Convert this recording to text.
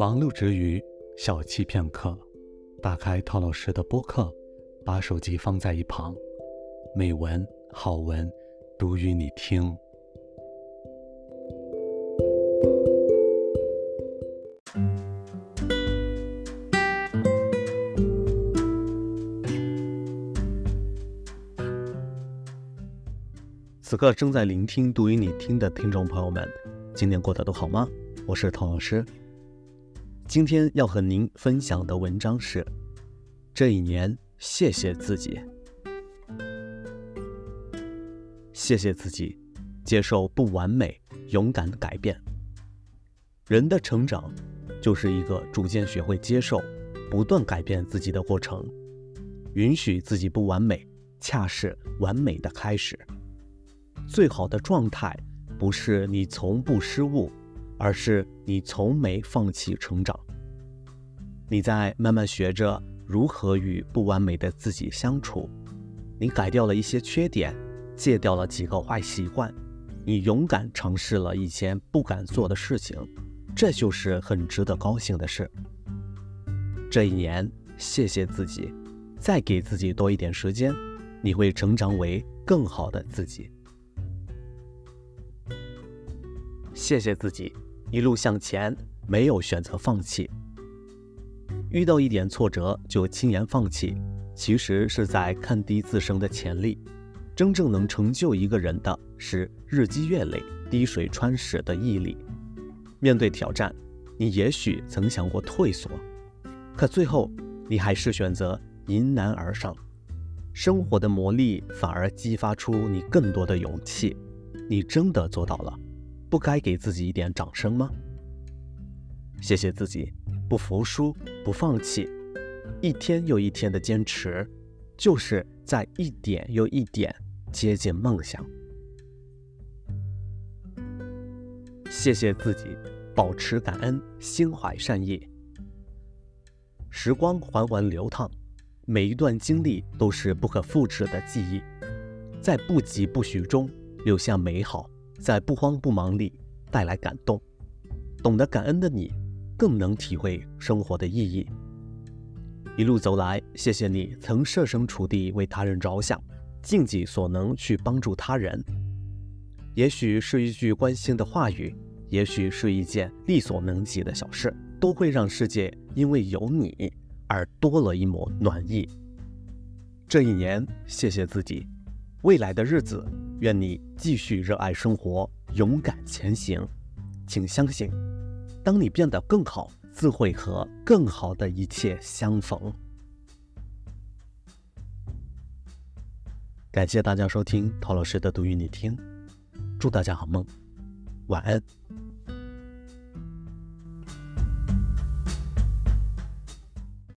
忙碌之余，小憩片刻，打开陶老师的播客，把手机放在一旁，美文好文读与你听。此刻正在聆听读与你听的听众朋友们，今年过得都好吗？我是陶老师。今天要和您分享的文章是：这一年，谢谢自己，谢谢自己，接受不完美，勇敢改变。人的成长，就是一个逐渐学会接受、不断改变自己的过程。允许自己不完美，恰是完美的开始。最好的状态，不是你从不失误。而是你从没放弃成长，你在慢慢学着如何与不完美的自己相处，你改掉了一些缺点，戒掉了几个坏习惯，你勇敢尝试了以前不敢做的事情，这就是很值得高兴的事。这一年，谢谢自己，再给自己多一点时间，你会成长为更好的自己。谢谢自己。一路向前，没有选择放弃。遇到一点挫折就轻言放弃，其实是在看低自身的潜力。真正能成就一个人的是日积月累、滴水穿石的毅力。面对挑战，你也许曾想过退缩，可最后你还是选择迎难而上。生活的磨砺反而激发出你更多的勇气。你真的做到了。不该给自己一点掌声吗？谢谢自己，不服输，不放弃，一天又一天的坚持，就是在一点又一点接近梦想。谢谢自己，保持感恩，心怀善意。时光缓缓流淌，每一段经历都是不可复制的记忆，在不疾不徐中留下美好。在不慌不忙里带来感动，懂得感恩的你，更能体会生活的意义。一路走来，谢谢你曾设身处地为他人着想，尽己所能去帮助他人。也许是一句关心的话语，也许是一件力所能及的小事，都会让世界因为有你而多了一抹暖意。这一年，谢谢自己。未来的日子，愿你继续热爱生活，勇敢前行。请相信，当你变得更好，自会和更好的一切相逢。感谢大家收听陶老师的读与你听，祝大家好梦，晚安。